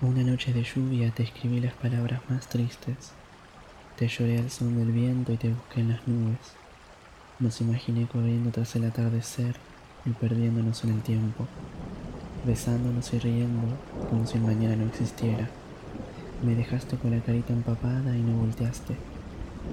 Una noche de lluvia te escribí las palabras más tristes. Te lloré al son del viento y te busqué en las nubes. Nos imaginé corriendo tras el atardecer y perdiéndonos en el tiempo, besándonos y riendo como si el mañana no existiera. Me dejaste con la carita empapada y no volteaste.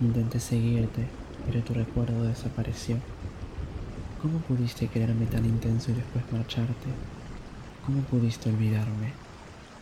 Intenté seguirte, pero tu recuerdo desapareció. ¿Cómo pudiste quererme tan intenso y después marcharte? ¿Cómo pudiste olvidarme?